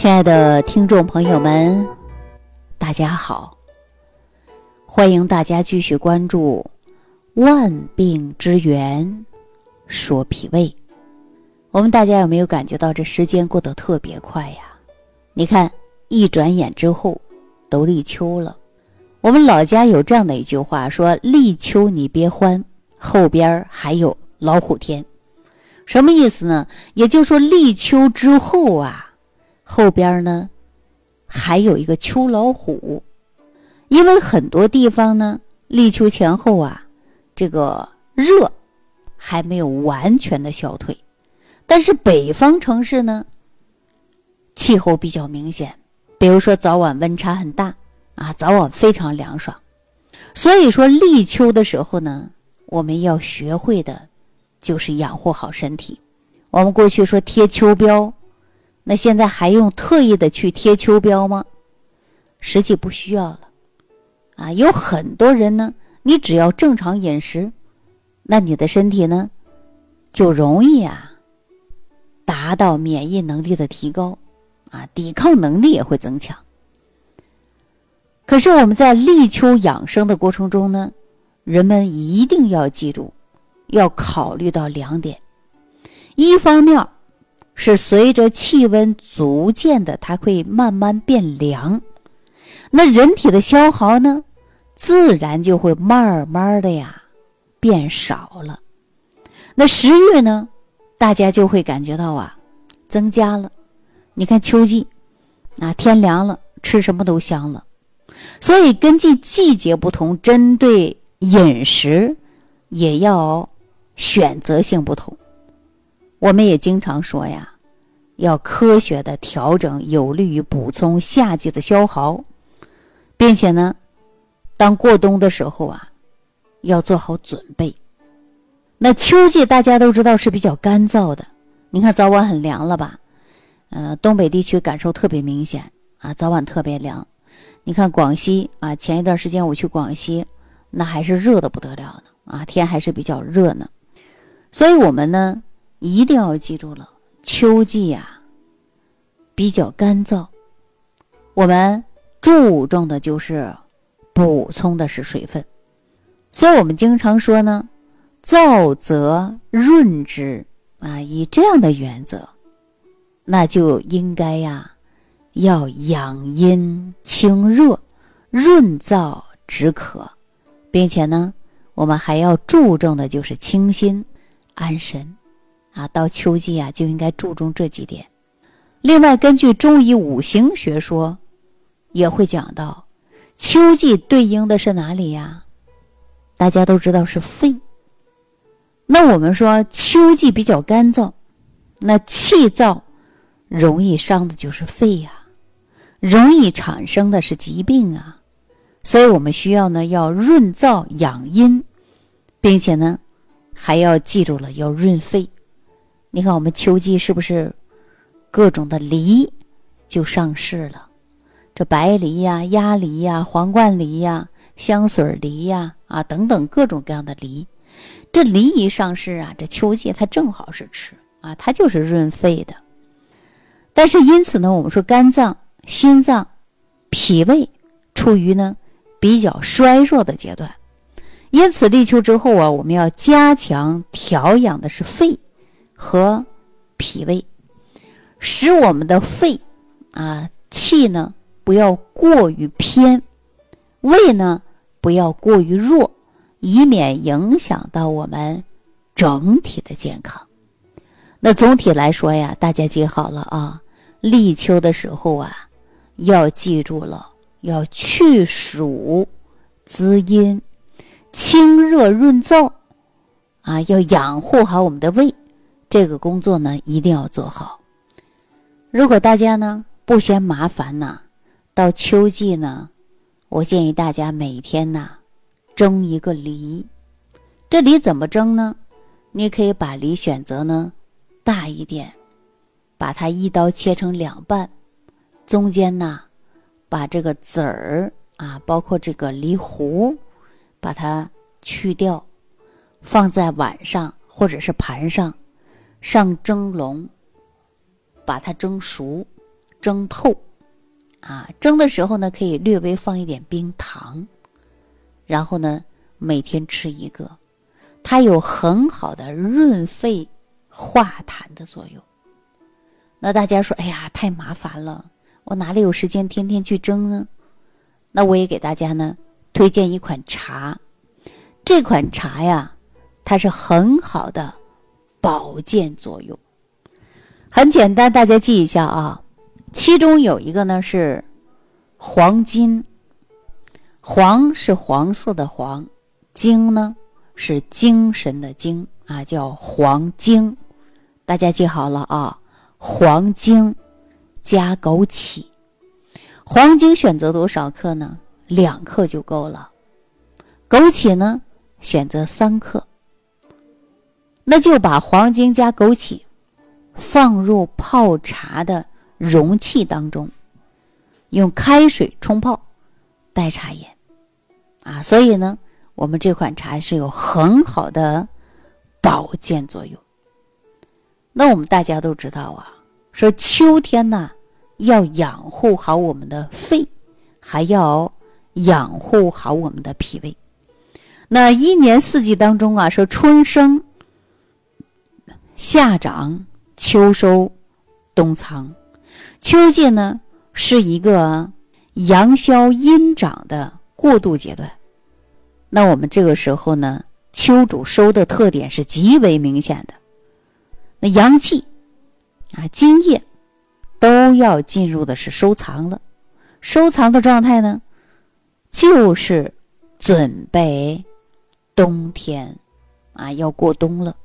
亲爱的听众朋友们，大家好！欢迎大家继续关注《万病之源》，说脾胃。我们大家有没有感觉到这时间过得特别快呀？你看，一转眼之后都立秋了。我们老家有这样的一句话，说“立秋你别欢，后边还有老虎天”。什么意思呢？也就是说，立秋之后啊。后边呢，还有一个秋老虎，因为很多地方呢，立秋前后啊，这个热还没有完全的消退，但是北方城市呢，气候比较明显，比如说早晚温差很大啊，早晚非常凉爽，所以说立秋的时候呢，我们要学会的，就是养护好身体。我们过去说贴秋膘。那现在还用特意的去贴秋膘吗？实际不需要了，啊，有很多人呢，你只要正常饮食，那你的身体呢，就容易啊，达到免疫能力的提高，啊，抵抗能力也会增强。可是我们在立秋养生的过程中呢，人们一定要记住，要考虑到两点，一方面儿。是随着气温逐渐的，它会慢慢变凉，那人体的消耗呢，自然就会慢慢的呀变少了。那食欲呢，大家就会感觉到啊增加了。你看秋季啊，天凉了，吃什么都香了。所以根据季节不同，针对饮食也要选择性不同。我们也经常说呀。要科学的调整，有利于补充夏季的消耗，并且呢，当过冬的时候啊，要做好准备。那秋季大家都知道是比较干燥的，你看早晚很凉了吧？呃，东北地区感受特别明显啊，早晚特别凉。你看广西啊，前一段时间我去广西，那还是热的不得了呢啊，天还是比较热呢。所以我们呢，一定要记住了。秋季呀，比较干燥，我们注重的就是补充的是水分，所以我们经常说呢，燥则润之啊，以这样的原则，那就应该呀，要养阴清热，润燥止渴，并且呢，我们还要注重的就是清心安神。啊，到秋季啊，就应该注重这几点。另外，根据中医五行学说，也会讲到，秋季对应的是哪里呀？大家都知道是肺。那我们说秋季比较干燥，那气燥容易伤的就是肺呀，容易产生的是疾病啊。所以我们需要呢，要润燥养阴，并且呢，还要记住了要润肺。你看，我们秋季是不是各种的梨就上市了？这白梨呀、鸭梨呀、皇冠梨呀、香水梨呀啊等等各种各样的梨，这梨一上市啊，这秋季它正好是吃啊，它就是润肺的。但是因此呢，我们说肝脏、心脏、脾胃处于呢比较衰弱的阶段，因此立秋之后啊，我们要加强调养的是肺。和脾胃，使我们的肺啊气呢不要过于偏，胃呢不要过于弱，以免影响到我们整体的健康。那总体来说呀，大家记好了啊，立秋的时候啊，要记住了，要去暑滋阴、清热润燥啊，要养护好我们的胃。这个工作呢，一定要做好。如果大家呢不嫌麻烦呢，到秋季呢，我建议大家每天呢蒸一个梨。这梨怎么蒸呢？你可以把梨选择呢大一点，把它一刀切成两半，中间呢把这个籽儿啊，包括这个梨核，把它去掉，放在碗上或者是盘上。上蒸笼，把它蒸熟，蒸透，啊，蒸的时候呢，可以略微放一点冰糖，然后呢，每天吃一个，它有很好的润肺化痰的作用。那大家说，哎呀，太麻烦了，我哪里有时间天天去蒸呢？那我也给大家呢推荐一款茶，这款茶呀，它是很好的保健作用。很简单，大家记一下啊。其中有一个呢是黄金，黄是黄色的黄，精呢是精神的精啊，叫黄精。大家记好了啊，黄精加枸杞。黄精选择多少克呢？两克就够了。枸杞呢，选择三克。那就把黄精加枸杞放入泡茶的容器当中，用开水冲泡，代茶饮。啊，所以呢，我们这款茶是有很好的保健作用。那我们大家都知道啊，说秋天呢。要养护好我们的肺，还要养护好我们的脾胃。那一年四季当中啊，说春生、夏长、秋收、冬藏。秋季呢是一个阳消阴长的过渡阶段。那我们这个时候呢，秋主收的特点是极为明显的。那阳气啊，津液。都要进入的是收藏了，收藏的状态呢，就是准备冬天啊，要过冬了。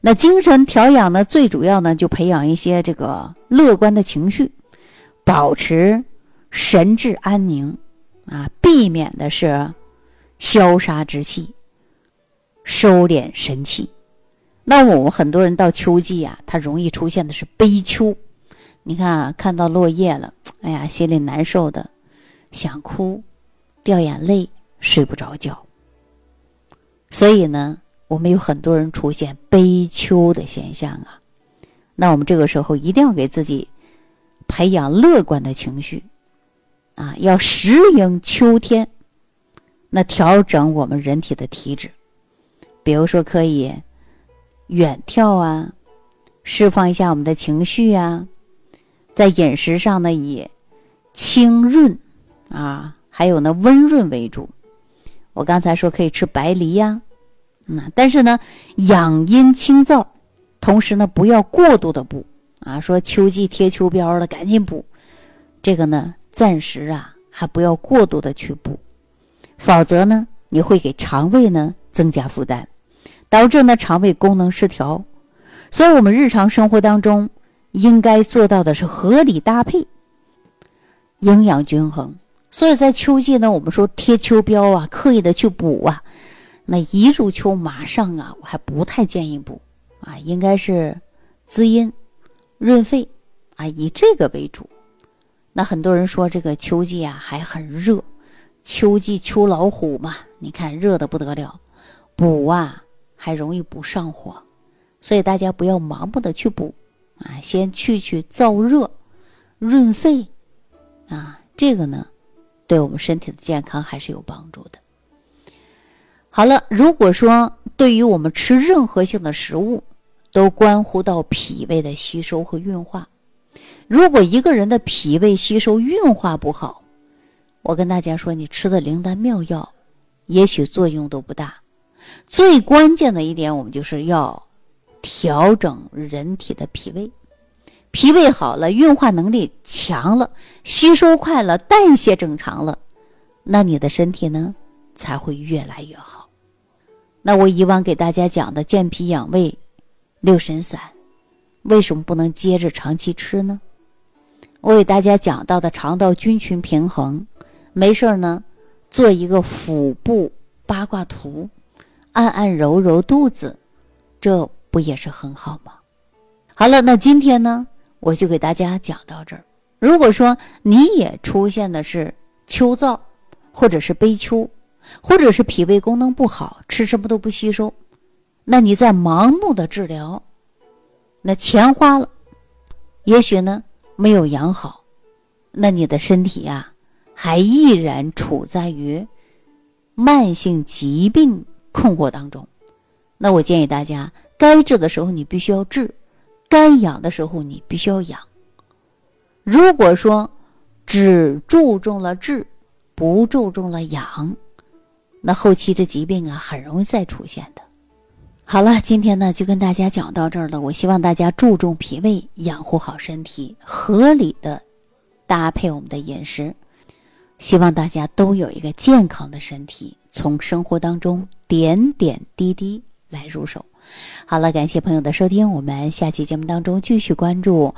那精神调养呢，最主要呢，就培养一些这个乐观的情绪，保持神志安宁啊，避免的是消杀之气，收敛神气。那我们很多人到秋季啊，它容易出现的是悲秋。你看啊，看到落叶了，哎呀，心里难受的，想哭，掉眼泪，睡不着觉。所以呢，我们有很多人出现悲秋的现象啊。那我们这个时候一定要给自己培养乐观的情绪啊，要适应秋天，那调整我们人体的体质，比如说可以远眺啊，释放一下我们的情绪啊。在饮食上呢，以清润啊，还有呢温润为主。我刚才说可以吃白梨呀，嗯，但是呢养阴清燥，同时呢不要过度的补啊。说秋季贴秋膘了，赶紧补，这个呢暂时啊还不要过度的去补，否则呢你会给肠胃呢增加负担，导致呢肠胃功能失调。所以，我们日常生活当中。应该做到的是合理搭配，营养均衡。所以在秋季呢，我们说贴秋膘啊，刻意的去补啊，那一入秋马上啊，我还不太建议补啊，应该是滋阴润肺啊，以这个为主。那很多人说这个秋季啊还很热，秋季秋老虎嘛，你看热的不得了，补啊还容易补上火，所以大家不要盲目的去补。啊，先去去燥热，润肺，啊，这个呢，对我们身体的健康还是有帮助的。好了，如果说对于我们吃任何性的食物，都关乎到脾胃的吸收和运化。如果一个人的脾胃吸收运化不好，我跟大家说，你吃的灵丹妙药，也许作用都不大。最关键的一点，我们就是要。调整人体的脾胃，脾胃好了，运化能力强了，吸收快了，代谢正常了，那你的身体呢才会越来越好。那我以往给大家讲的健脾养胃、六神散，为什么不能接着长期吃呢？我给大家讲到的肠道菌群平衡，没事儿呢，做一个腹部八卦图，按按揉揉肚子，这。不也是很好吗？好了，那今天呢，我就给大家讲到这儿。如果说你也出现的是秋燥，或者是悲秋，或者是脾胃功能不好，吃什么都不吸收，那你在盲目的治疗，那钱花了，也许呢没有养好，那你的身体呀，还依然处在于慢性疾病困惑当中。那我建议大家，该治的时候你必须要治，该养的时候你必须要养。如果说只注重了治，不注重了养，那后期这疾病啊，很容易再出现的。好了，今天呢就跟大家讲到这儿了。我希望大家注重脾胃，养护好身体，合理的搭配我们的饮食，希望大家都有一个健康的身体。从生活当中点点滴滴来入手。好了，感谢朋友的收听，我们下期节目当中继续关注。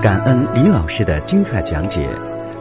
感恩李老师的精彩讲解。